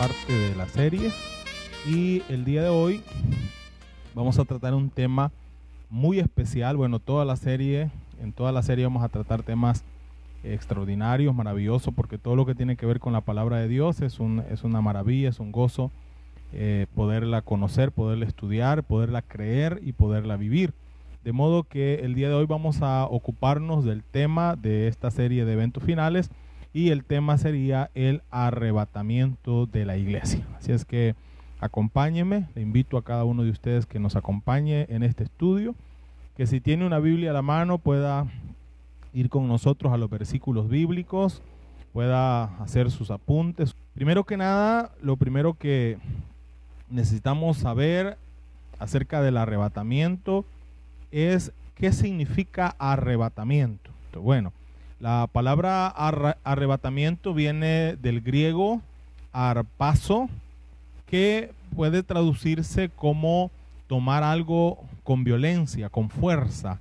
parte de la serie y el día de hoy vamos a tratar un tema muy especial. Bueno, toda la serie, en toda la serie vamos a tratar temas extraordinarios, maravillosos, porque todo lo que tiene que ver con la palabra de Dios es, un, es una maravilla, es un gozo eh, poderla conocer, poderla estudiar, poderla creer y poderla vivir. De modo que el día de hoy vamos a ocuparnos del tema de esta serie de eventos finales y el tema sería el arrebatamiento de la iglesia. Así es que acompáñeme, le invito a cada uno de ustedes que nos acompañe en este estudio, que si tiene una Biblia a la mano pueda ir con nosotros a los versículos bíblicos, pueda hacer sus apuntes. Primero que nada, lo primero que necesitamos saber acerca del arrebatamiento es qué significa arrebatamiento. Bueno, la palabra arrebatamiento viene del griego arpaso, que puede traducirse como tomar algo con violencia, con fuerza,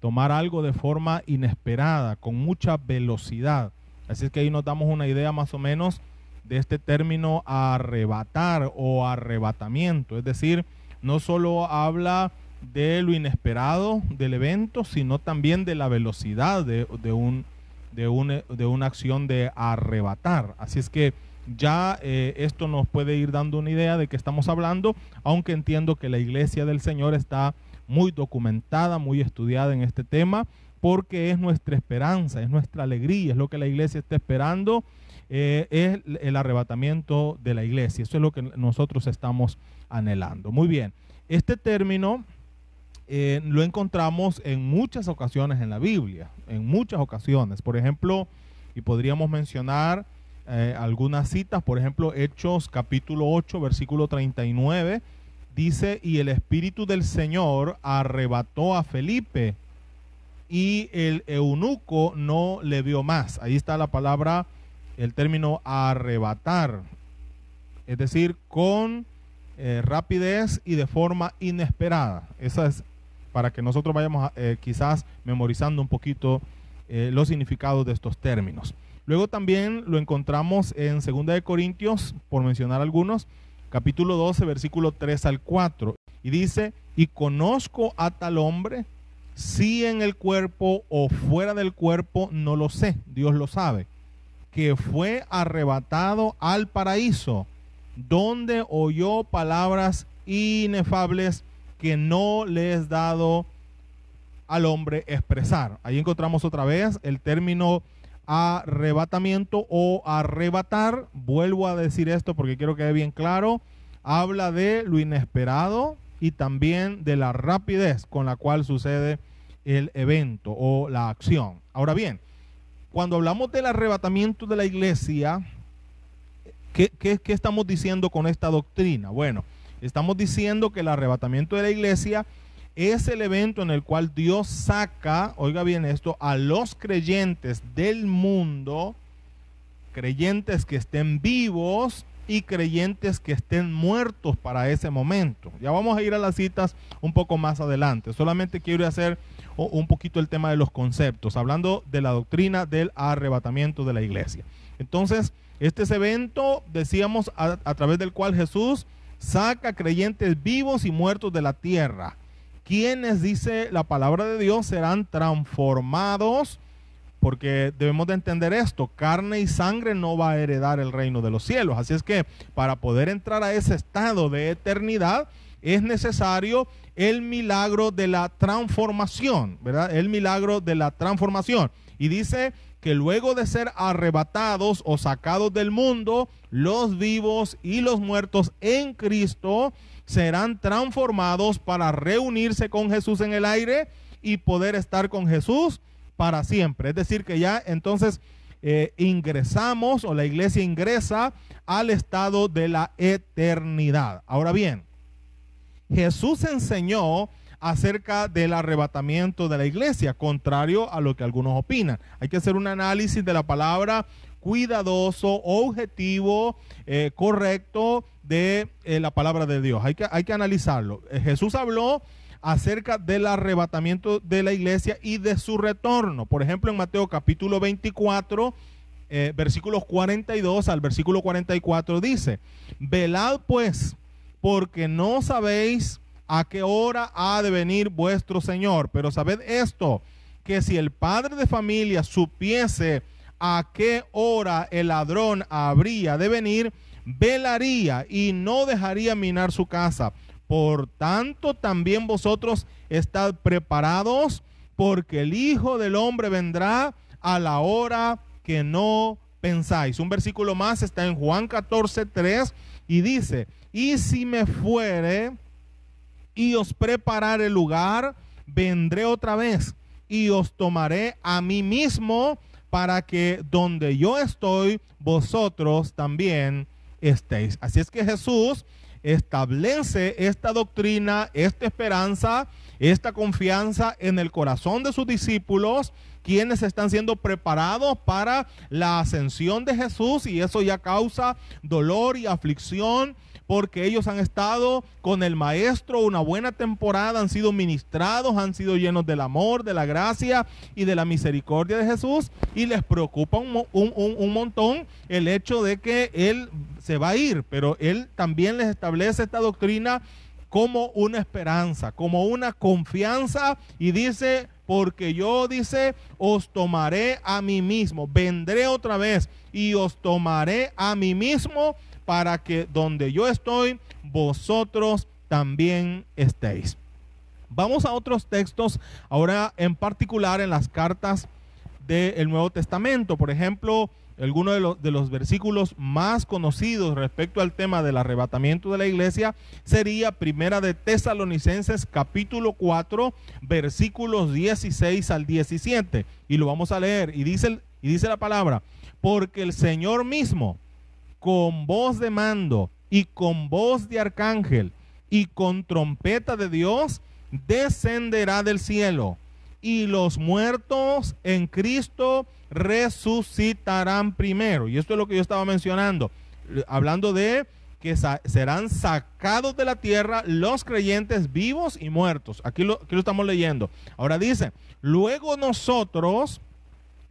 tomar algo de forma inesperada, con mucha velocidad. Así es que ahí nos damos una idea más o menos de este término arrebatar o arrebatamiento. Es decir, no solo habla de lo inesperado del evento, sino también de la velocidad de, un, de, de una acción de arrebatar. Así es que ya eh, esto nos puede ir dando una idea de que estamos hablando, aunque entiendo que la iglesia del Señor está muy documentada, muy estudiada en este tema, porque es nuestra esperanza, es nuestra alegría, es lo que la iglesia está esperando, eh, es el arrebatamiento de la iglesia. Eso es lo que nosotros estamos anhelando. Muy bien, este término eh, lo encontramos en muchas ocasiones en la Biblia, en muchas ocasiones. Por ejemplo, y podríamos mencionar eh, algunas citas, por ejemplo, Hechos capítulo 8, versículo 39, dice, y el Espíritu del Señor arrebató a Felipe y el eunuco no le vio más. Ahí está la palabra, el término arrebatar, es decir, con eh, rapidez y de forma inesperada. Esa es para que nosotros vayamos eh, quizás memorizando un poquito los significados de estos términos. Luego también lo encontramos en 2 de Corintios, por mencionar algunos, capítulo 12, versículo 3 al 4. Y dice, y conozco a tal hombre, si en el cuerpo o fuera del cuerpo, no lo sé, Dios lo sabe, que fue arrebatado al paraíso, donde oyó palabras inefables que no le es dado al hombre expresar. Ahí encontramos otra vez el término arrebatamiento o arrebatar. Vuelvo a decir esto porque quiero que quede bien claro. Habla de lo inesperado y también de la rapidez con la cual sucede el evento o la acción. Ahora bien, cuando hablamos del arrebatamiento de la iglesia, ¿qué, qué, qué estamos diciendo con esta doctrina? Bueno, estamos diciendo que el arrebatamiento de la iglesia es el evento en el cual Dios saca, oiga bien esto, a los creyentes del mundo, creyentes que estén vivos y creyentes que estén muertos para ese momento. Ya vamos a ir a las citas un poco más adelante. Solamente quiero hacer un poquito el tema de los conceptos, hablando de la doctrina del arrebatamiento de la iglesia. Entonces, este es evento, decíamos, a, a través del cual Jesús saca creyentes vivos y muertos de la tierra quienes, dice la palabra de Dios, serán transformados, porque debemos de entender esto, carne y sangre no va a heredar el reino de los cielos. Así es que para poder entrar a ese estado de eternidad, es necesario el milagro de la transformación, ¿verdad? El milagro de la transformación. Y dice que luego de ser arrebatados o sacados del mundo, los vivos y los muertos en Cristo serán transformados para reunirse con Jesús en el aire y poder estar con Jesús para siempre. Es decir, que ya entonces eh, ingresamos o la iglesia ingresa al estado de la eternidad. Ahora bien, Jesús enseñó acerca del arrebatamiento de la iglesia, contrario a lo que algunos opinan. Hay que hacer un análisis de la palabra cuidadoso, objetivo, eh, correcto de eh, la palabra de Dios. Hay que, hay que analizarlo. Eh, Jesús habló acerca del arrebatamiento de la iglesia y de su retorno. Por ejemplo, en Mateo capítulo 24, eh, versículos 42 al versículo 44 dice, velad pues, porque no sabéis a qué hora ha de venir vuestro Señor, pero sabed esto, que si el padre de familia supiese a qué hora el ladrón habría de venir, velaría y no dejaría minar su casa. Por tanto, también vosotros estad preparados, porque el Hijo del Hombre vendrá a la hora que no pensáis. Un versículo más está en Juan 14, 3 y dice, y si me fuere y os preparar el lugar, vendré otra vez y os tomaré a mí mismo para que donde yo estoy, vosotros también estéis. Así es que Jesús establece esta doctrina, esta esperanza, esta confianza en el corazón de sus discípulos, quienes están siendo preparados para la ascensión de Jesús y eso ya causa dolor y aflicción porque ellos han estado con el Maestro una buena temporada, han sido ministrados, han sido llenos del amor, de la gracia y de la misericordia de Jesús y les preocupa un, un, montón el hecho de que Él se va a ir, pero Él también les establece esta doctrina como una esperanza, como una confianza y dice, porque yo dice, os tomaré a mí mismo, vendré otra vez y os tomaré a mí mismo para que donde yo estoy, vosotros también estéis. Vamos a otros textos, ahora en particular en las cartas del Nuevo Testamento. Por ejemplo, alguno de los, de los versículos más conocidos respecto al tema del arrebatamiento de la iglesia sería Primera de Tesalonicenses capítulo 4 versículos 16 al 17. Y lo vamos a leer. Y dice, y dice la palabra, porque el Señor mismo con voz de mando y con voz de arcángel y con trompeta de Dios, descenderá del cielo y los muertos en Cristo resucitarán primero. Y esto es lo que yo estaba mencionando, hablando de que serán sacados de la tierra los creyentes vivos y muertos. Aquí lo, aquí lo estamos leyendo. Ahora dice, luego nosotros,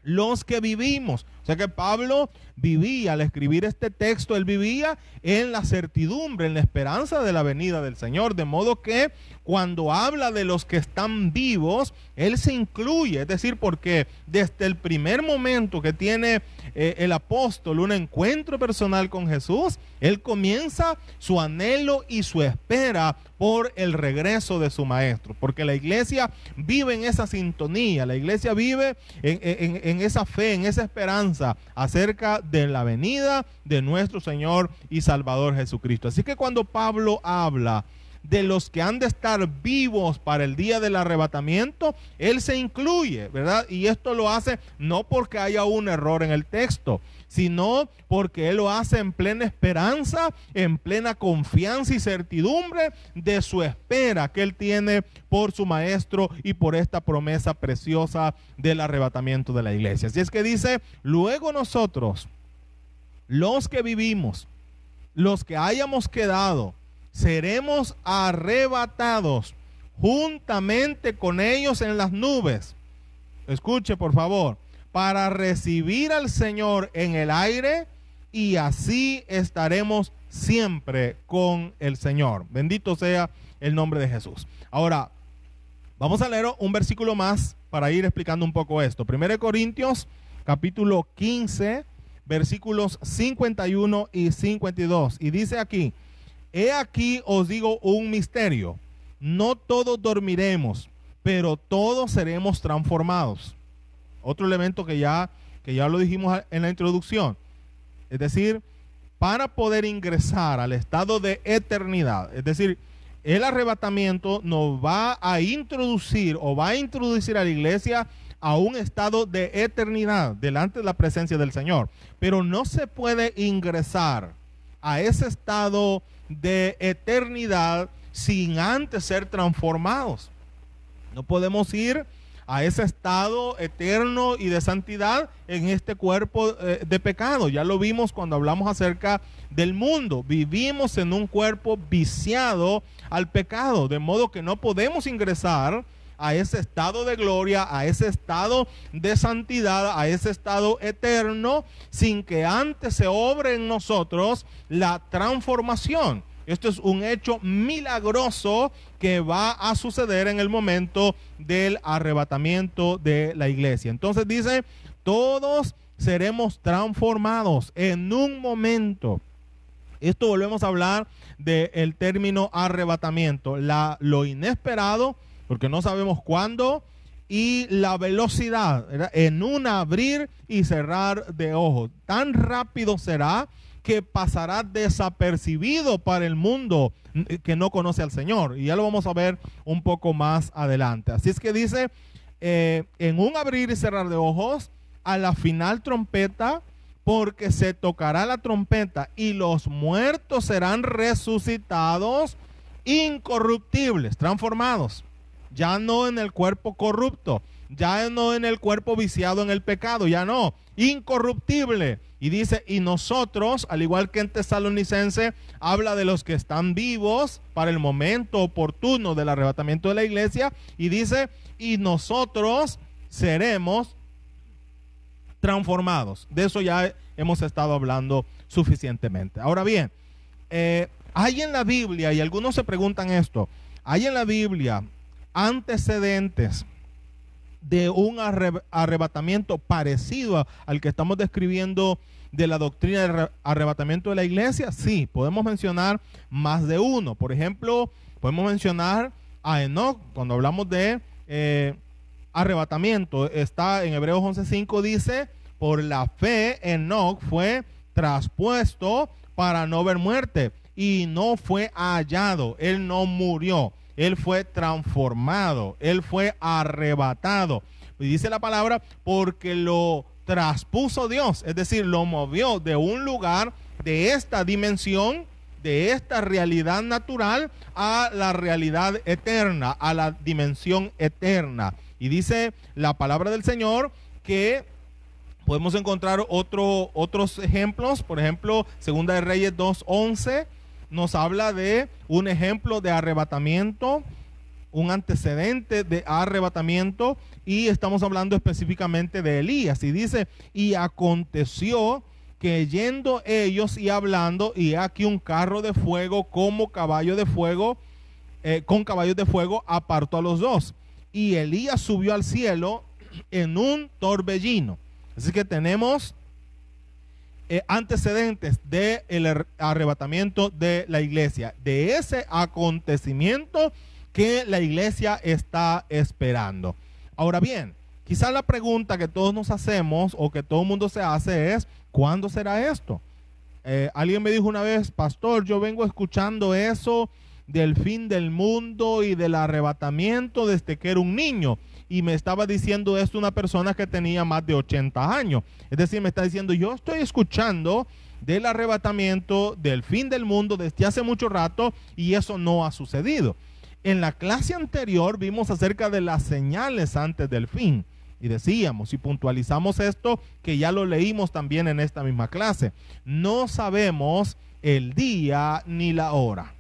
los que vivimos, sea que Pablo vivía, al escribir este texto, él vivía en la certidumbre, en la esperanza de la venida del Señor. De modo que cuando habla de los que están vivos, él se incluye. Es decir, porque desde el primer momento que tiene eh, el apóstol un encuentro personal con Jesús, él comienza su anhelo y su espera por el regreso de su maestro. Porque la iglesia vive en esa sintonía, la iglesia vive en esa fe, en esa esperanza acerca de la venida de nuestro Señor y Salvador Jesucristo. Así que cuando Pablo habla de los que han de estar vivos para el día del arrebatamiento, él se incluye, ¿verdad? Y esto lo hace no porque haya un error en el texto, sino porque Él lo hace en plena esperanza, en plena confianza y certidumbre de su espera que Él tiene por su Maestro y por esta promesa preciosa del arrebatamiento de la iglesia. Así es que dice, luego nosotros, los que vivimos, los que hayamos quedado, seremos arrebatados juntamente con ellos en las nubes. Escuche, por favor para recibir al Señor en el aire y así estaremos siempre con el Señor. Bendito sea el nombre de Jesús. Ahora, vamos a leer un versículo más para ir explicando un poco esto. 1 Corintios capítulo 15, versículos 51 y 52. Y dice aquí, he aquí os digo un misterio, no todos dormiremos, pero todos seremos transformados otro elemento que ya, que ya lo dijimos en la introducción. Es decir, para poder ingresar al estado de eternidad, es decir, el arrebatamiento nos va a introducir o va a introducir a la iglesia a un estado de eternidad delante de la presencia del Señor. Pero no se puede ingresar a ese estado de eternidad sin antes ser transformados. No podemos ir a ese estado eterno y de santidad en este cuerpo eh, de pecado. Ya lo vimos cuando hablamos acerca del mundo. Vivimos en un cuerpo viciado al pecado, de modo que no podemos ingresar a ese estado de gloria, a ese estado de santidad, a ese estado eterno, sin que antes se obre en nosotros la transformación. Esto es un hecho milagroso que va a suceder en el momento del arrebatamiento de la iglesia. Entonces dice, todos seremos transformados en un momento. Esto volvemos a hablar del término arrebatamiento, la, lo inesperado, porque no sabemos cuándo, y la velocidad, en un abrir y cerrar de ojos. Tan rápido será que pasará desapercibido para el mundo que no conoce al Señor. Y ya lo vamos a ver un poco más adelante. Así es que dice, eh, en un abrir y cerrar de ojos, a la final trompeta, porque se tocará la trompeta y los muertos serán resucitados incorruptibles, transformados, ya no en el cuerpo corrupto, ya no en el cuerpo viciado en el pecado, ya no, incorruptible y dice, y nosotros, al igual que en Tesalonicense, habla de los que están vivos para el momento oportuno del arrebatamiento de la iglesia. Y dice, y nosotros seremos transformados. De eso ya hemos estado hablando suficientemente. Ahora bien, eh, hay en la Biblia, y algunos se preguntan esto, hay en la Biblia antecedentes de un arrebatamiento parecido al que estamos describiendo de la doctrina del arrebatamiento de la iglesia? Sí, podemos mencionar más de uno. Por ejemplo, podemos mencionar a Enoch, cuando hablamos de eh, arrebatamiento, está en Hebreos 11.5, dice, por la fe Enoch fue traspuesto para no ver muerte y no fue hallado, él no murió. Él fue transformado, Él fue arrebatado. Y dice la palabra, porque lo traspuso Dios, es decir, lo movió de un lugar de esta dimensión, de esta realidad natural, a la realidad eterna, a la dimensión eterna. Y dice la palabra del Señor que podemos encontrar otro, otros ejemplos, por ejemplo, Segunda de Reyes 2.11 nos habla de un ejemplo de arrebatamiento, un antecedente de arrebatamiento y estamos hablando específicamente de Elías. Y dice, y aconteció que yendo ellos y hablando, y aquí un carro de fuego como caballo de fuego, eh, con caballos de fuego, apartó a los dos. Y Elías subió al cielo en un torbellino. Así que tenemos eh, antecedentes del arrebatamiento de la iglesia, de ese acontecimiento que la iglesia está esperando. Ahora bien, quizás la pregunta que todos nos hacemos o que todo el mundo se hace es, ¿cuándo será esto? Eh, alguien me dijo una vez, pastor, yo vengo escuchando eso del fin del mundo y del arrebatamiento desde que era un niño y me estaba diciendo esto una persona que tenía más de 80 años. Es decir, me está diciendo, yo estoy escuchando del arrebatamiento, del fin del mundo desde hace mucho rato y eso no ha sucedido. En la clase anterior vimos acerca de las señales antes del fin. Y decíamos y puntualizamos esto que ya lo leímos también en esta misma clase. No sabemos el día ni la hora.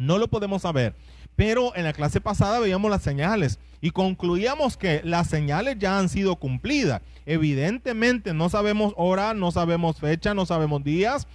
No lo podemos saber. Pero en la clase pasada veíamos las señales y concluíamos que las señales ya han sido cumplidas. Evidentemente no sabemos hora, no sabemos fecha, no sabemos días,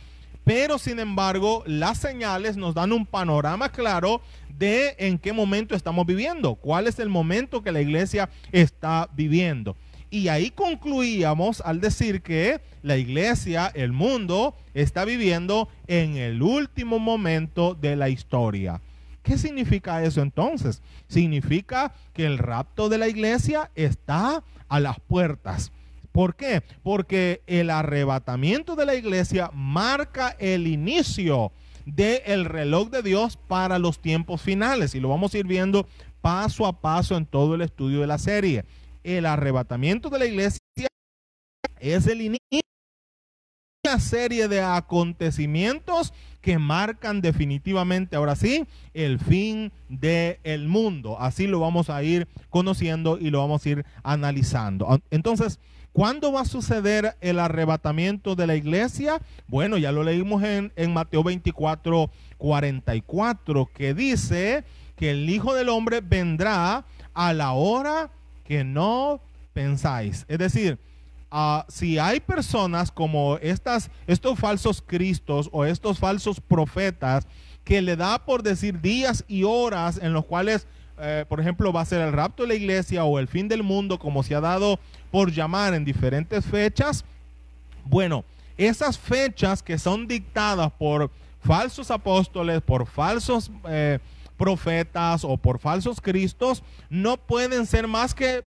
pero sin embargo las señales nos dan un panorama claro de en qué momento estamos viviendo, cuál es el momento que la iglesia está viviendo. Y ahí concluíamos al decir que la iglesia, el mundo, está viviendo en el último momento de la historia. ¿Qué significa eso entonces? Significa que el rapto de la iglesia está a las puertas. ¿Por qué? Porque el arrebatamiento de la iglesia marca el inicio del reloj de Dios para los tiempos finales. Y lo vamos a ir viendo paso a paso en todo el estudio de la serie. El arrebatamiento de la iglesia es el inicio una serie de acontecimientos que marcan definitivamente, ahora sí, el fin del mundo. Así lo vamos a ir conociendo y lo vamos a ir analizando. Entonces, ¿cuándo va a suceder el arrebatamiento de la iglesia? Bueno, ya lo leímos en, en Mateo 24, 44, que dice que el Hijo del Hombre vendrá a la hora que no pensáis. Es decir, ah, si hay personas como estas, estos falsos cristos o estos falsos profetas que le da por decir días y horas en los cuales, eh, por ejemplo, va a ser el rapto de la iglesia o el fin del mundo, como se ha dado por llamar en diferentes fechas, bueno, esas fechas que son dictadas por falsos apóstoles, por falsos eh, profetas o por falsos cristos, no pueden ser más que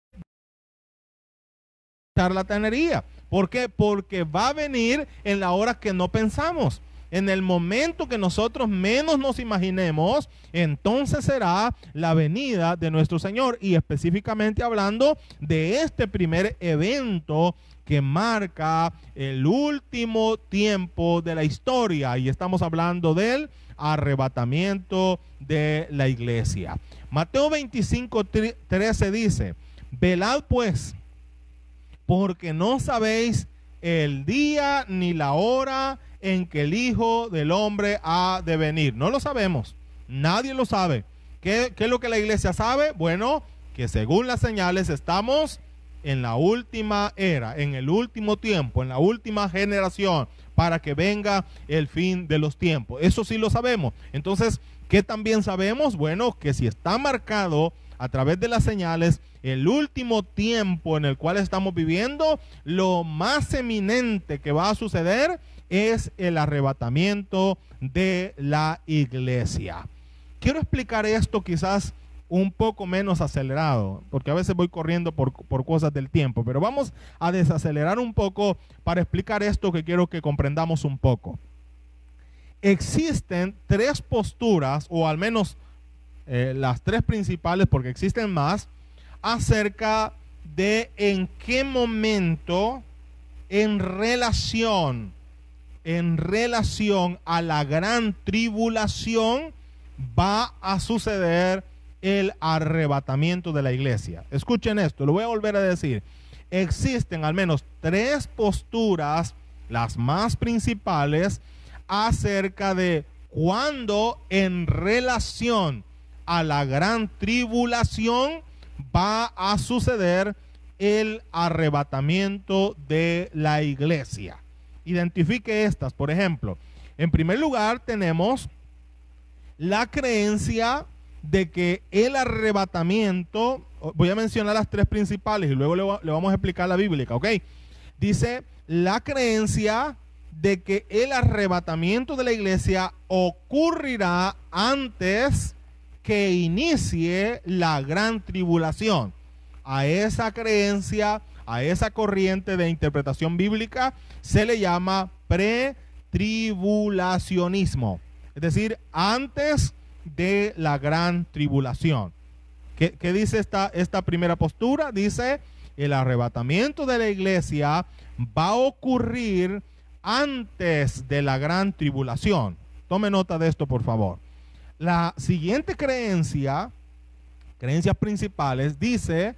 charlatanería. ¿Por qué? Porque va a venir en la hora que no pensamos. En el momento que nosotros menos nos imaginemos, entonces será la venida de nuestro Señor. Y específicamente hablando de este primer evento que marca el último tiempo de la historia. Y estamos hablando del arrebatamiento de la iglesia. Mateo 25, 13 dice, velad pues, porque no sabéis el día ni la hora en que el Hijo del Hombre ha de venir. No lo sabemos, nadie lo sabe. ¿Qué, ¿Qué, es lo que la iglesia sabe? Bueno, que según las señales estamos en la última era, en el último tiempo, en la última generación, para que venga el fin de los tiempos. Eso sí lo sabemos. Entonces, ¿qué también sabemos? Bueno, que si está marcado a través de las señales, el último tiempo en el cual estamos viviendo, lo más eminente que va a suceder es el arrebatamiento de la iglesia. Quiero explicar esto quizás un poco menos acelerado, porque a veces voy corriendo por, cosas del tiempo, pero vamos a desacelerar un poco para explicar esto que quiero que comprendamos un poco. Existen tres posturas, o al menos eh, las tres principales, porque existen más, acerca de en qué momento en relación, en relación a la gran tribulación, va a suceder el arrebatamiento de la iglesia. Escuchen esto, lo voy a volver a decir. Existen al menos tres posturas, las más principales, acerca de cuándo en relación a la gran tribulación va a suceder el arrebatamiento de la iglesia. Identifique estas, por ejemplo. En primer lugar tenemos la creencia de que el arrebatamiento, voy a mencionar las tres principales y luego le, vamos a explicar la bíblica, ¿ok? Dice la creencia de que el arrebatamiento de la iglesia ocurrirá antes que inicie la gran tribulación. A esa creencia, a esa corriente de interpretación bíblica, se le llama pretribulacionismo. Es decir, antes de la gran tribulación. ¿Qué, dice esta, esta primera postura? Dice, el arrebatamiento de la iglesia va a ocurrir antes de la gran tribulación. Tome nota de esto, por favor. La siguiente creencia, creencias principales, dice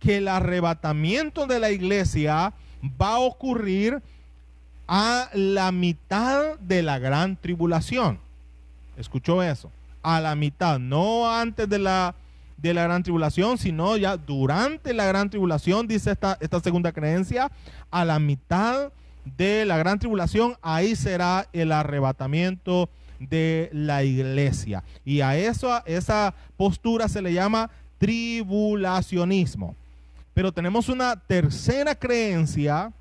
que el arrebatamiento de la iglesia va a ocurrir a la mitad de la gran tribulación. ¿Escuchó eso? A la mitad, no antes de la, de la gran tribulación, sino ya durante la gran tribulación, dice esta, esta segunda creencia, a la mitad de la gran tribulación, ahí será el arrebatamiento de la iglesia. Y a eso, esa postura se le llama tribulacionismo. Pero tenemos una tercera creencia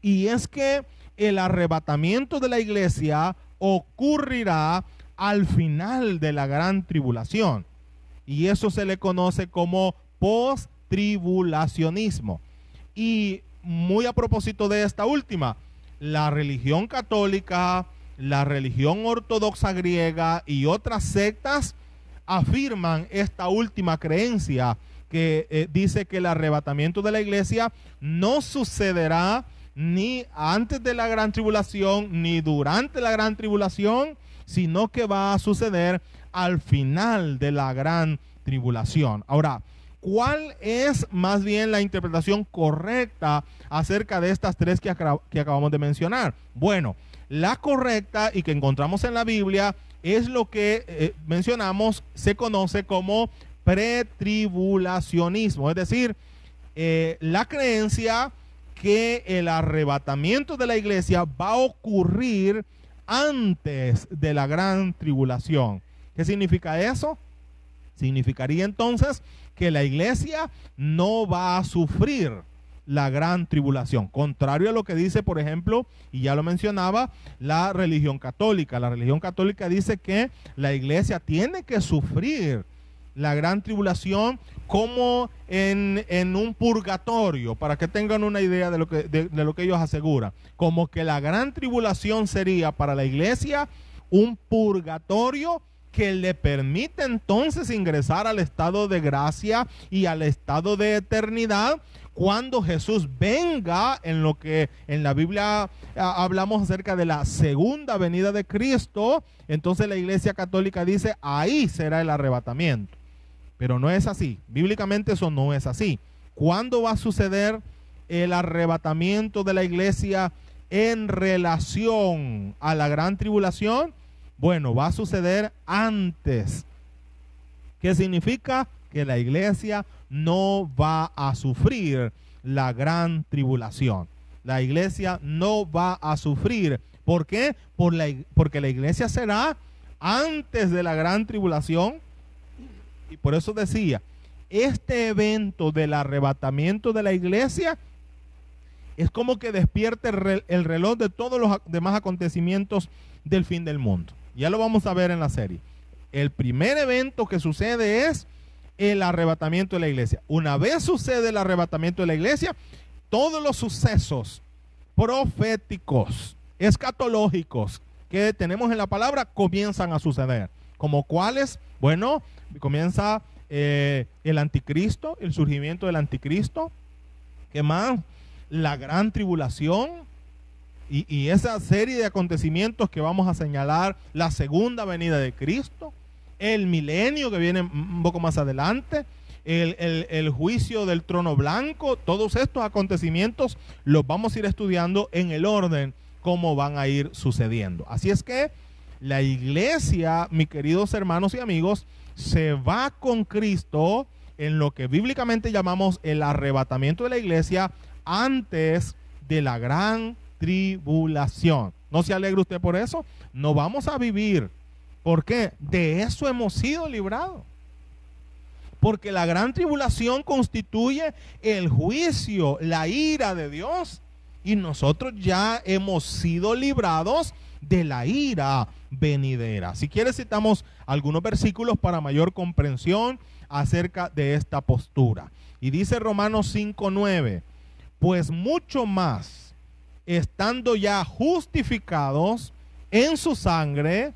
y es que el arrebatamiento de la iglesia ocurrirá al final de la gran tribulación. Y eso se le conoce como post-tribulacionismo. Y muy a propósito de esta última, la religión católica, la religión ortodoxa griega y otras sectas afirman esta última creencia que eh, dice que el arrebatamiento de la iglesia no sucederá ni antes de la gran tribulación ni durante la gran tribulación, sino que va a suceder al final de la gran tribulación. Ahora, ¿cuál es más bien la interpretación correcta acerca de estas tres que, acabamos de mencionar? Bueno, la correcta y que encontramos en la Biblia es lo que eh, mencionamos, se conoce como pretribulacionismo, es decir, eh, la creencia que el arrebatamiento de la iglesia va a ocurrir antes de la gran tribulación. ¿Qué significa eso? Significaría entonces que la iglesia no va a sufrir la gran tribulación. Contrario a lo que dice, por ejemplo, y ya lo mencionaba, la religión católica. La religión católica dice que la iglesia tiene que sufrir la gran tribulación como en, un purgatorio, para que tengan una idea de lo que, de lo que ellos aseguran. Como que la gran tribulación sería para la iglesia un purgatorio que le permite entonces ingresar al estado de gracia y al estado de eternidad cuando Jesús venga en lo que en la Biblia ah, hablamos acerca de la segunda venida de Cristo, entonces la Iglesia Católica dice, ahí será el arrebatamiento. Pero no es así, bíblicamente eso no es así. ¿Cuándo va a suceder el arrebatamiento de la iglesia en relación a la gran tribulación? Bueno, va a suceder antes. ¿Qué significa? Que la iglesia no va a sufrir la gran tribulación. La iglesia no va a sufrir. ¿Por qué? Por la, porque la iglesia será antes de la gran tribulación. Y por eso decía, este evento del arrebatamiento de la iglesia es como que despierte el reloj de todos los demás acontecimientos del fin del mundo. Ya lo vamos a ver en la serie. El primer evento que sucede es el arrebatamiento de la iglesia. Una vez sucede el arrebatamiento de la iglesia, todos los sucesos proféticos, escatológicos que tenemos en la palabra comienzan a suceder. ¿Como cuáles? Bueno, comienza eh, el anticristo, el surgimiento del anticristo. ¿Qué más? La gran tribulación. Y, y esa serie de acontecimientos que vamos a señalar, la segunda venida de Cristo el milenio que viene un poco más adelante, el, juicio del trono blanco, todos estos acontecimientos los vamos a ir estudiando en el orden como van a ir sucediendo. Así es que la iglesia, mis queridos hermanos y amigos, se va con Cristo en lo que bíblicamente llamamos el arrebatamiento de la iglesia antes de la gran tribulación. ¿No se alegra usted por eso? No vamos a vivir ¿Por qué? De eso hemos sido librados. Porque la gran tribulación constituye el juicio, la ira de Dios. Y nosotros ya hemos sido librados de la ira venidera. Si quieres citamos algunos versículos para mayor comprensión acerca de esta postura. Y dice Romanos 5:9, pues mucho más, estando ya justificados en su sangre,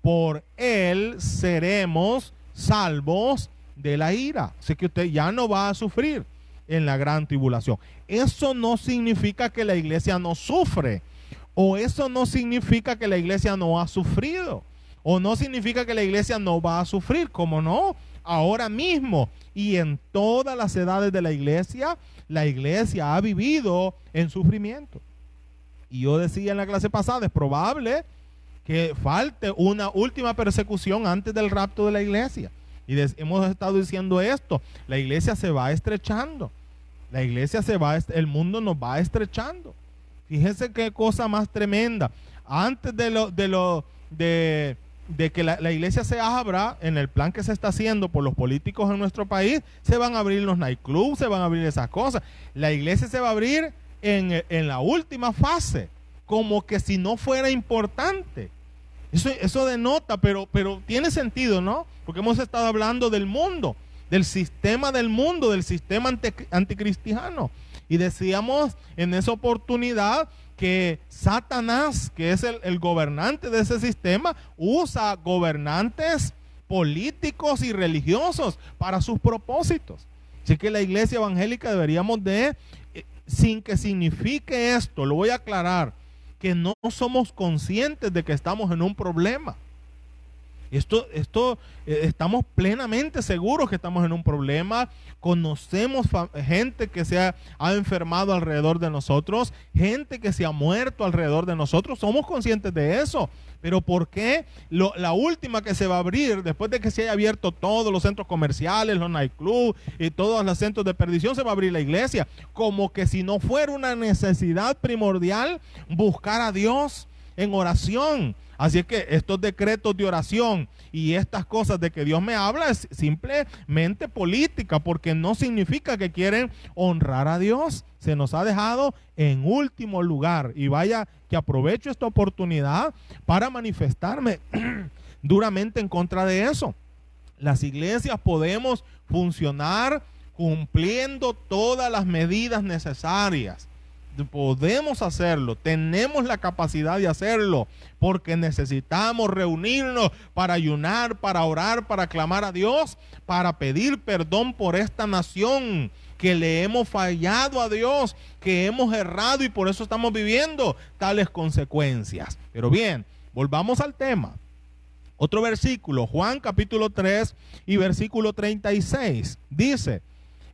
por él seremos salvos de la ira. Así que usted ya no va a sufrir en la gran tribulación. Eso no significa que la iglesia no sufre. O eso no significa que la iglesia no ha sufrido. O no significa que la iglesia no va a sufrir. Como no, ahora mismo y en todas las edades de la iglesia, la iglesia ha vivido en sufrimiento. Y yo decía en la clase pasada, es probable que falte una última persecución antes del rapto de la iglesia. Y hemos estado diciendo esto, la iglesia se va estrechando. La iglesia se va, el mundo nos va estrechando. Fíjense qué cosa más tremenda. Antes de lo, de lo, de, que la, la, iglesia se abra en el plan que se está haciendo por los políticos en nuestro país, se van a abrir los nightclubs, se van a abrir esas cosas. La iglesia se va a abrir en, en la última fase, como que si no fuera importante. Eso, denota, pero, pero tiene sentido, ¿no? Porque hemos estado hablando del mundo, del sistema del mundo, del sistema anticristiano. Y decíamos en esa oportunidad que Satanás, que es el, gobernante de ese sistema, usa gobernantes políticos y religiosos para sus propósitos. Así que la iglesia evangélica deberíamos de, eh, sin que signifique esto, lo voy a aclarar, que no somos conscientes de que estamos en un problema. Esto, esto eh, estamos plenamente seguros que estamos en un problema. Conocemos gente que se ha, enfermado alrededor de nosotros, gente que se ha muerto alrededor de nosotros. Somos conscientes de eso. Pero ¿por qué la última que se va a abrir, después de que se haya abierto todos los centros comerciales, los nightclubs y todos los centros de perdición, se va a abrir la iglesia? Como que si no fuera una necesidad primordial buscar a Dios en oración Así es que estos decretos de oración y estas cosas de que Dios me habla es simplemente política, porque no significa que quieren honrar a Dios. Se nos ha dejado en último lugar. Y vaya que aprovecho esta oportunidad para manifestarme duramente en contra de eso. Las iglesias podemos funcionar cumpliendo todas las medidas necesarias podemos hacerlo, tenemos la capacidad de hacerlo, porque necesitamos reunirnos para ayunar, para orar, para clamar a Dios, para pedir perdón por esta nación que le hemos fallado a Dios, que hemos errado y por eso estamos viviendo tales consecuencias. Pero bien, volvamos al tema. Otro versículo, Juan capítulo 3 y versículo 36, dice,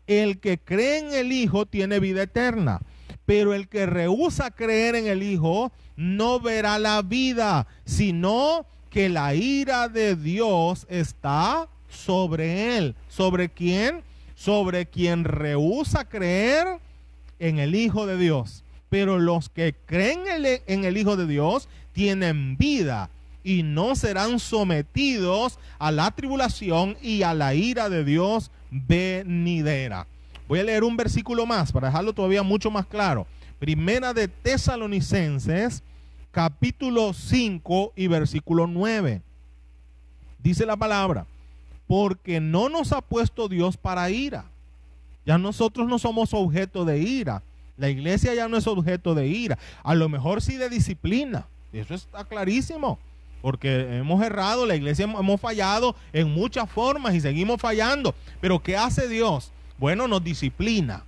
el que cree en el Hijo tiene vida eterna pero el que rehúsa creer en el Hijo no verá la vida, sino que la ira de Dios está sobre él. ¿Sobre quién? Sobre quien rehúsa creer en el Hijo de Dios. Pero los que creen en el Hijo de Dios tienen vida y no serán sometidos a la tribulación y a la ira de Dios venidera. Voy a leer un versículo más para dejarlo todavía mucho más claro. Primera de Tesalonicenses, capítulo 5 y versículo 9. Dice la palabra, porque no nos ha puesto Dios para ira. Ya nosotros no somos objeto de ira. La iglesia ya no es objeto de ira. A lo mejor sí de disciplina. Eso está clarísimo. Porque hemos errado, la iglesia hemos fallado en muchas formas y seguimos fallando. Pero ¿qué hace Dios? Bueno, nos disciplina.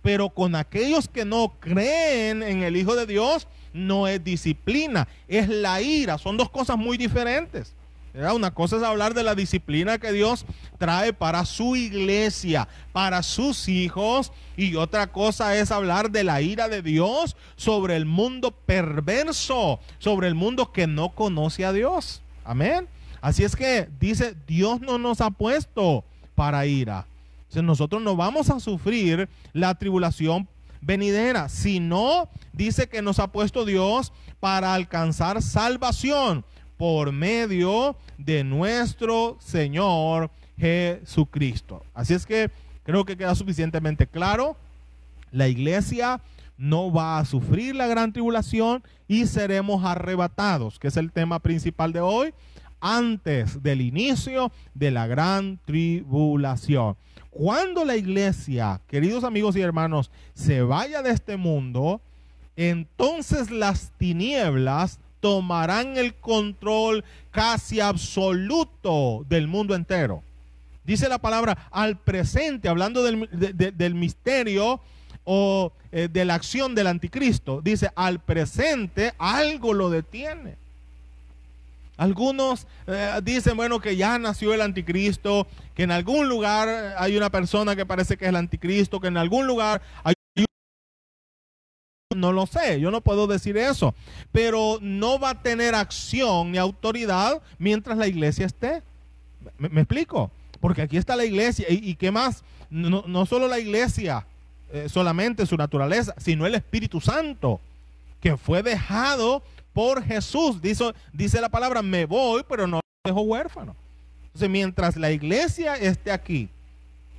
Pero con aquellos que no creen en el Hijo de Dios, no es disciplina, es la ira. Son dos cosas muy diferentes. Una cosa es hablar de la disciplina que Dios trae para su iglesia, para sus hijos, y otra cosa es hablar de la ira de Dios sobre el mundo perverso, sobre el mundo que no conoce a Dios. Amén. Así es que dice, Dios no nos ha puesto para ira nosotros no vamos a sufrir la tribulación venidera, sino dice que nos ha puesto Dios para alcanzar salvación por medio de nuestro Señor Jesucristo. Así es que creo que queda suficientemente claro. La iglesia no va a sufrir la gran tribulación y seremos arrebatados, que es el tema principal de hoy, antes del inicio de la gran tribulación. Cuando la iglesia, queridos amigos y hermanos, se vaya de este mundo, entonces las tinieblas tomarán el control casi absoluto del mundo entero. Dice la palabra al presente, hablando del, misterio o eh, de la acción del anticristo. Dice al presente algo lo detiene. Algunos eh, dicen, bueno, que ya nació el anticristo, que en algún lugar hay una persona que parece que es el anticristo, que en algún lugar hay... No lo sé, yo no puedo decir eso, pero no va a tener acción ni autoridad mientras la iglesia esté. ¿Me, explico? Porque aquí está la iglesia y, qué más, no, solo la iglesia, eh, solamente su naturaleza, sino el Espíritu Santo, que fue dejado por Jesús. Dice, la palabra, me voy, pero no dejo huérfano. Entonces, mientras la iglesia esté aquí,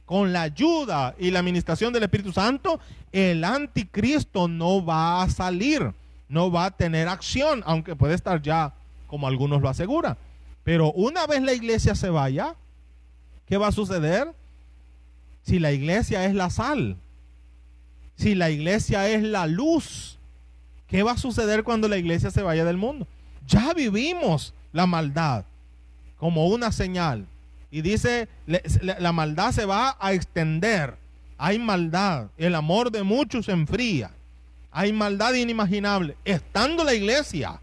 con la ayuda y la administración del Espíritu Santo, el anticristo no va a salir, no va a tener acción, aunque puede estar ya, como algunos lo aseguran. Pero una vez la iglesia se vaya, ¿qué va a suceder? Si la iglesia es la sal, si la iglesia es la luz, ¿Qué va a suceder cuando la iglesia se vaya del mundo? Ya vivimos la maldad como una señal. Y dice, la maldad se va a extender. Hay maldad. El amor de muchos se enfría. Hay maldad inimaginable. Estando la iglesia,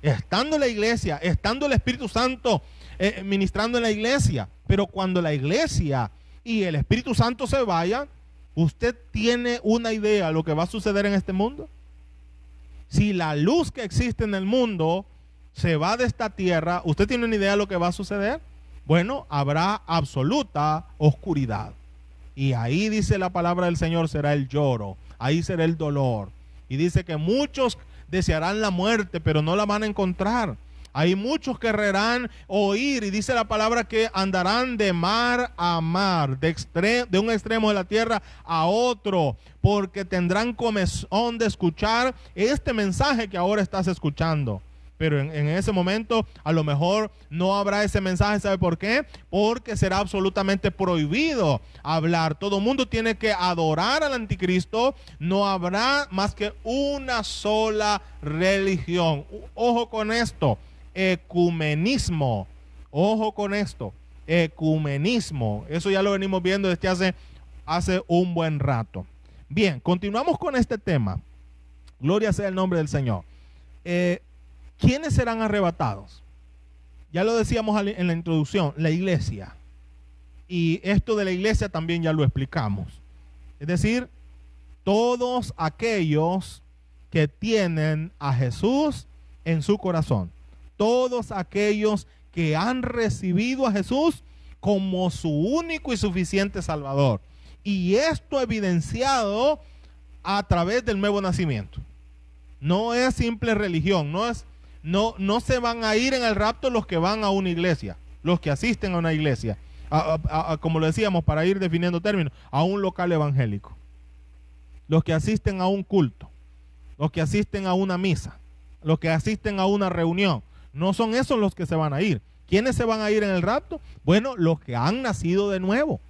estando la iglesia, estando el Espíritu Santo eh, ministrando en la iglesia. Pero cuando la iglesia y el Espíritu Santo se vayan, ¿usted tiene una idea de lo que va a suceder en este mundo? Si la luz que existe en el mundo se va de esta tierra, ¿usted tiene una idea de lo que va a suceder? Bueno, habrá absoluta oscuridad. Y ahí dice la palabra del Señor, será el lloro, ahí será el dolor. Y dice que muchos desearán la muerte, pero no la van a encontrar. Hay muchos que querrán oír y dice la palabra que andarán de mar a mar, de, de un extremo de la tierra a otro, porque tendrán comezón de escuchar este mensaje que ahora estás escuchando pero en, ese momento a lo mejor no habrá ese mensaje. ¿Sabe por qué? Porque será absolutamente prohibido hablar. Todo mundo tiene que adorar al anticristo. No habrá más que una sola religión. Ojo con esto. Ecumenismo. Ojo con esto. Ecumenismo. Eso ya lo venimos viendo desde hace, hace un buen rato. Bien, continuamos con este tema. Gloria sea el nombre del Señor. Eh, ¿Quiénes serán arrebatados? Ya lo decíamos en la introducción, la iglesia. Y esto de la iglesia también ya lo explicamos. Es decir, todos aquellos que tienen a Jesús en su corazón. Todos aquellos que han recibido a Jesús como su único y suficiente Salvador. Y esto evidenciado a través del nuevo nacimiento. No es simple religión, no es no, no se van a ir en el rapto los que van a una iglesia, los que asisten a una iglesia, como lo decíamos, para ir definiendo términos, a un local evangélico, los que asisten a un culto, los que asisten a una misa, los que asisten a una reunión, no son esos los que se van a ir. ¿Quiénes se van a ir en el rapto? Bueno, los que han nacido de nuevo,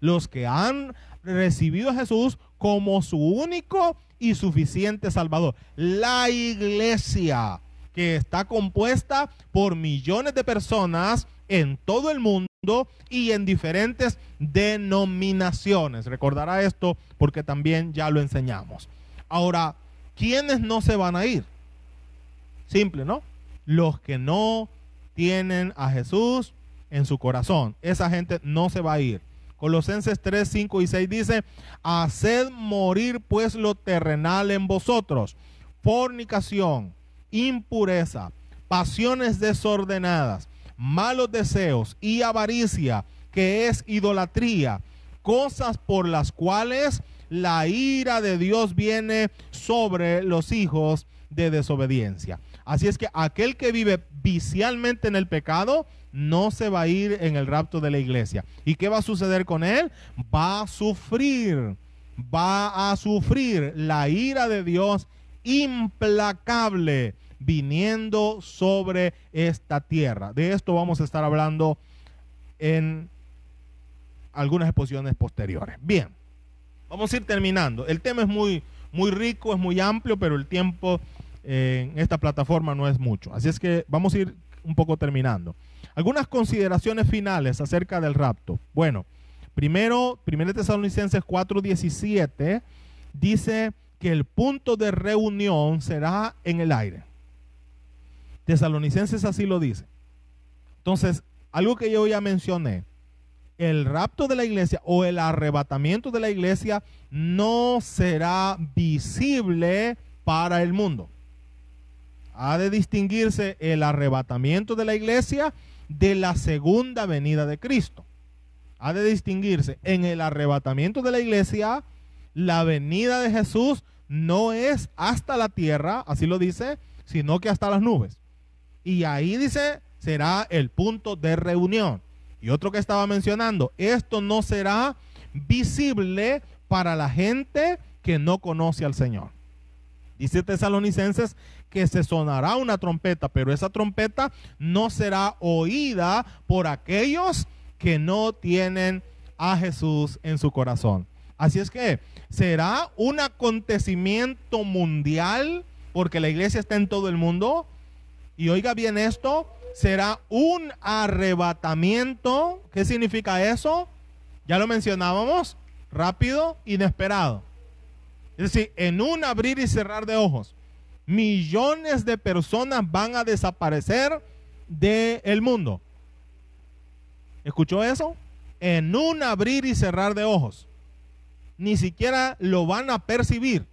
los que han recibido a Jesús como su único y suficiente Salvador. La iglesia que está compuesta por millones de personas en todo el mundo y en diferentes denominaciones. Recordará esto porque también ya lo enseñamos. Ahora, ¿quiénes no se van a ir? Simple, ¿no? Los que no tienen a Jesús en su corazón. Esa gente no se va a ir. Colosenses 3, 5 y 6 dice, haced morir pues lo terrenal en vosotros, fornicación, impureza, pasiones desordenadas, malos deseos y avaricia, que es idolatría, cosas por las cuales la ira de Dios viene sobre los hijos de desobediencia. Así es que aquel que vive vicialmente en el pecado no se va a ir en el rapto de la iglesia. ¿Y qué va a suceder con él? Va a sufrir, va a sufrir la ira de Dios implacable viniendo sobre esta tierra. De esto vamos a estar hablando en algunas exposiciones posteriores. Bien, vamos a ir terminando. El tema es muy, muy rico, es muy amplio, pero el tiempo en esta plataforma no es mucho. Así es que vamos a ir un poco terminando. Algunas consideraciones finales acerca del rapto. Bueno, primero, 1 Tesalonicenses 4:17 dice que el punto de reunión será en el aire. Tesalonicenses así lo dice. Entonces, algo que yo ya mencioné, el rapto de la iglesia o el arrebatamiento de la iglesia no será visible para el mundo. Ha de distinguirse el arrebatamiento de la iglesia de la segunda venida de Cristo. Ha de distinguirse en el arrebatamiento de la iglesia la venida de Jesús no es hasta la tierra, así lo dice, sino que hasta las nubes. Y ahí dice, será el punto de reunión. Y otro que estaba mencionando, esto no será visible para la gente que no conoce al Señor. Dice Tesalonicenses que se sonará una trompeta, pero esa trompeta no será oída por aquellos que no tienen a Jesús en su corazón. Así es que será un acontecimiento mundial, porque la iglesia está en todo el mundo. Y oiga bien esto, será un arrebatamiento. ¿Qué significa eso? Ya lo mencionábamos, rápido, inesperado. Es decir, en un abrir y cerrar de ojos, millones de personas van a desaparecer del mundo. ¿Escuchó eso? En un abrir y cerrar de ojos. Ni siquiera lo van a percibir.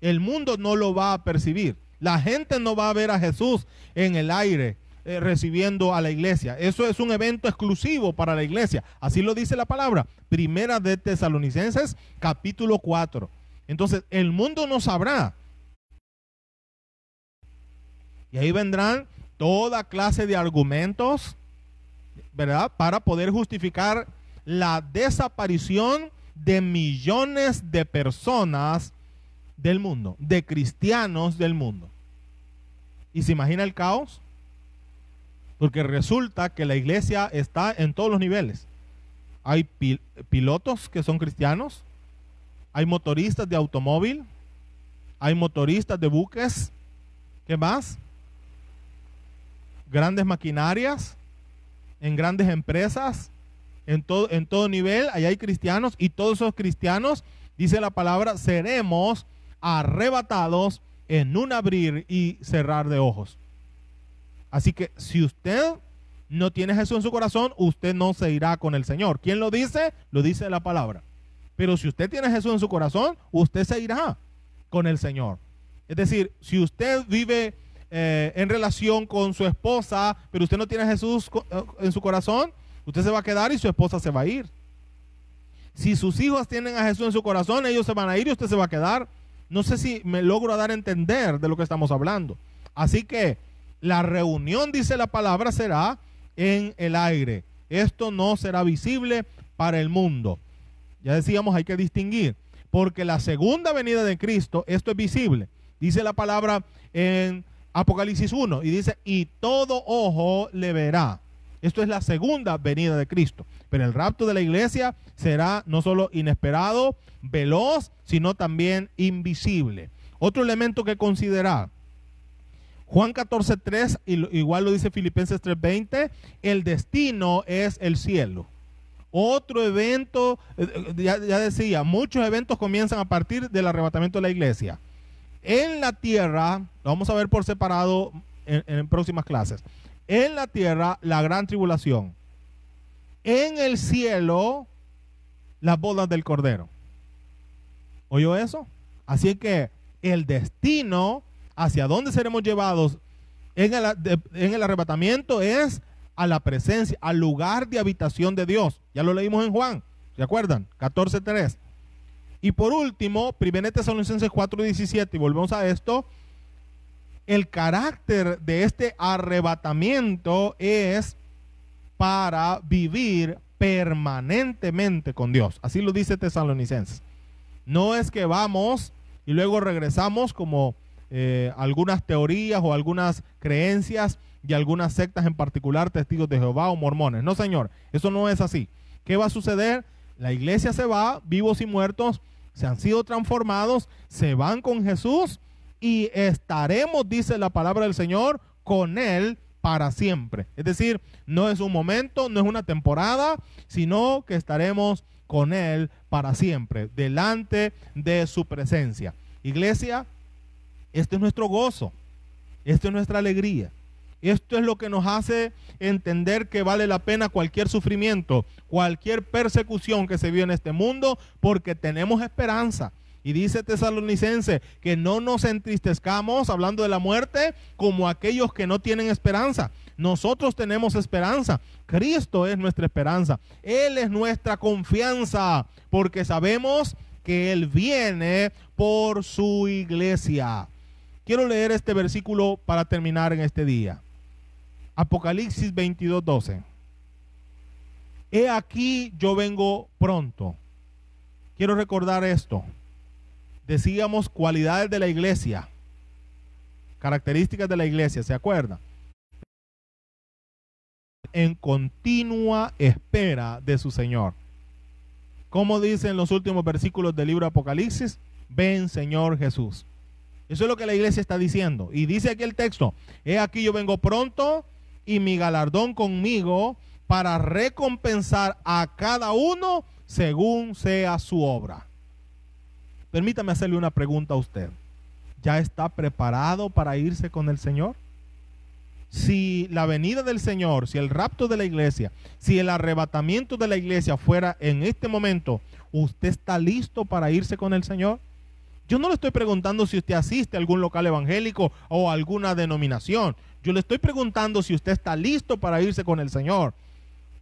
El mundo no lo va a percibir. La gente no va a ver a Jesús en el aire eh, recibiendo a la iglesia. Eso es un evento exclusivo para la iglesia. Así lo dice la palabra. Primera de Tesalonicenses, capítulo 4. Entonces, el mundo no sabrá. Y ahí vendrán toda clase de argumentos, ¿verdad? Para poder justificar la desaparición de millones de personas del mundo, de cristianos del mundo. ¿Y se imagina el caos? Porque resulta que la iglesia está en todos los niveles. Hay pilotos que son cristianos, hay motoristas de automóvil, hay motoristas de buques, ¿qué más? Grandes maquinarias, en grandes empresas, en todo, en todo nivel, allá hay cristianos y todos esos cristianos, dice la palabra, seremos arrebatados en un abrir y cerrar de ojos. Así que si usted no tiene Jesús en su corazón, usted no se irá con el Señor. ¿Quién lo dice? Lo dice la palabra. Pero si usted tiene Jesús en su corazón, usted se irá con el Señor. Es decir, si usted vive eh, en relación con su esposa, pero usted no tiene Jesús eh, en su corazón, usted se va a quedar y su esposa se va a ir. Si sus hijos tienen a Jesús en su corazón, ellos se van a ir y usted se va a quedar. No sé si me logro dar a entender de lo que estamos hablando. Así que la reunión, dice la palabra, será en el aire. Esto no será visible para el mundo. Ya decíamos, hay que distinguir. Porque la segunda venida de Cristo, esto es visible. Dice la palabra en Apocalipsis 1 y dice, y todo ojo le verá. Esto es la segunda venida de Cristo. Pero el rapto de la iglesia será no solo inesperado, veloz, sino también invisible. Otro elemento que considerar. Juan 14.3, igual lo dice Filipenses 3.20, el destino es el cielo. Otro evento, eh, eh, ya, decía, muchos eventos comienzan a partir del arrebatamiento de la iglesia. En la tierra, lo vamos a ver por separado en próximas clases. En la tierra, la gran tribulación. En el cielo, las bodas del Cordero. ¿Oyó eso? Así que el destino hacia dónde seremos llevados en el, en el arrebatamiento es a la presencia, al lugar de habitación de Dios. Ya lo leímos en Juan, ¿se acuerdan? 14.3. Y por último, 1 Tesalonicenses 4.17, y volvemos a esto, el carácter de este arrebatamiento es para vivir permanentemente con Dios. Así lo dice Tesalonicenses. No es que vamos y luego regresamos como eh, algunas teorías o algunas creencias y algunas sectas en particular, testigos de Jehová o mormones. No, señor, eso no es así. ¿Qué va a suceder? La iglesia se va, vivos y muertos, se han sido transformados, se van con Jesús y estaremos, dice la palabra del Señor, con Él para siempre. Es decir, no es un momento, no es una temporada, sino que estaremos con Él para siempre, delante de su presencia. Iglesia, este es nuestro gozo, esto es nuestra alegría. Esto es lo que nos hace entender que vale la pena cualquier sufrimiento, cualquier persecución que se vio en este mundo, porque tenemos esperanza. Y dice Tesalonicense que no nos entristezcamos hablando de la muerte como aquellos que no tienen esperanza. Nosotros tenemos esperanza. Cristo es nuestra esperanza. Él es nuestra confianza porque sabemos que Él viene por su iglesia. Quiero leer este versículo para terminar en este día. Apocalipsis 22, 12. He aquí yo vengo pronto. Quiero recordar esto. Decíamos cualidades de la iglesia, características de la iglesia, ¿se acuerdan? en continua espera de su Señor. Como dice en los últimos versículos del libro de Apocalipsis, ven Señor Jesús. Eso es lo que la iglesia está diciendo. Y dice aquí el texto, he aquí yo vengo pronto y mi galardón conmigo para recompensar a cada uno según sea su obra. Permítame hacerle una pregunta a usted. ¿Ya está preparado para irse con el Señor? si la venida del Señor, si el rapto de la iglesia, si el arrebatamiento de la iglesia fuera en este momento, ¿usted está listo para irse con el Señor? Yo no le estoy preguntando si usted asiste a algún local evangélico o a alguna denominación. Yo le estoy preguntando si usted está listo para irse con el Señor.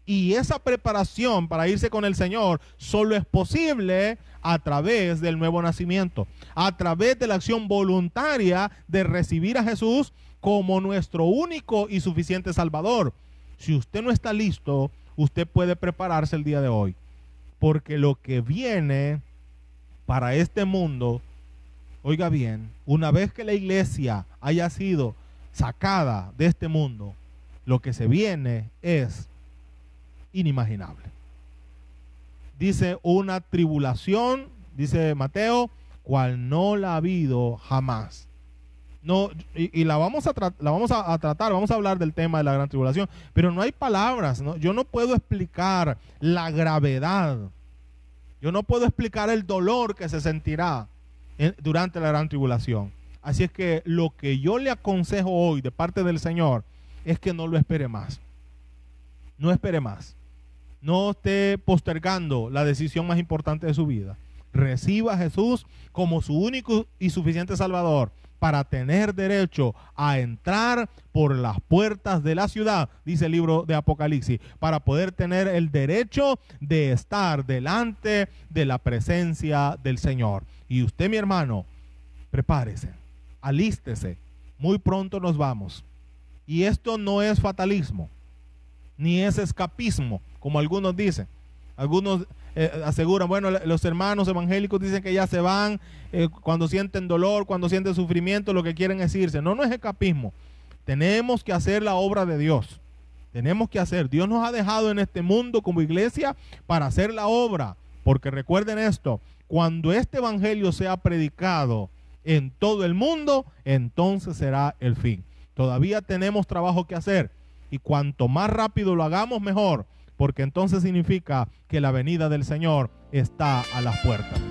Y esa preparación para irse con el Señor solo es posible a través del nuevo nacimiento, a través de la acción voluntaria de recibir a Jesús como nuestro único y suficiente Salvador. Si usted no está listo, usted puede prepararse el día de hoy. Porque lo que viene para este mundo, oiga bien, una vez que la iglesia haya sido sacada de este mundo, lo que se viene es inimaginable. Dice una tribulación, dice Mateo, cual no la ha habido jamás no, y, la vamos, a, la vamos a, tratar, vamos a hablar del tema de la gran tribulación, pero no hay palabras, ¿no? yo no puedo explicar la gravedad, yo no puedo explicar el dolor que se sentirá durante la gran tribulación. Así es que lo que yo le aconsejo hoy de parte del Señor es que no lo espere más. No espere más. No esté postergando la decisión más importante de su vida. Reciba a Jesús como su único y suficiente Salvador para tener derecho a entrar por las puertas de la ciudad, dice el libro de Apocalipsis, para poder tener el derecho de estar delante de la presencia del Señor. Y usted, mi hermano, prepárese, alístese, muy pronto nos vamos. Y esto no es fatalismo, ni es escapismo, como algunos dicen. Algunos eh, aseguran, bueno, los hermanos evangélicos dicen que ya se van eh, cuando sienten dolor, cuando sienten sufrimiento, lo que quieren es irse. No, no es escapismo. Tenemos que hacer la obra de Dios. Tenemos que hacer. Dios nos ha dejado en este mundo como iglesia para hacer la obra. Porque recuerden esto, cuando este evangelio sea predicado en todo el mundo, entonces será el fin. Todavía tenemos trabajo que hacer. Y cuanto más rápido lo hagamos, mejor porque entonces significa que la venida del Señor está a las puertas.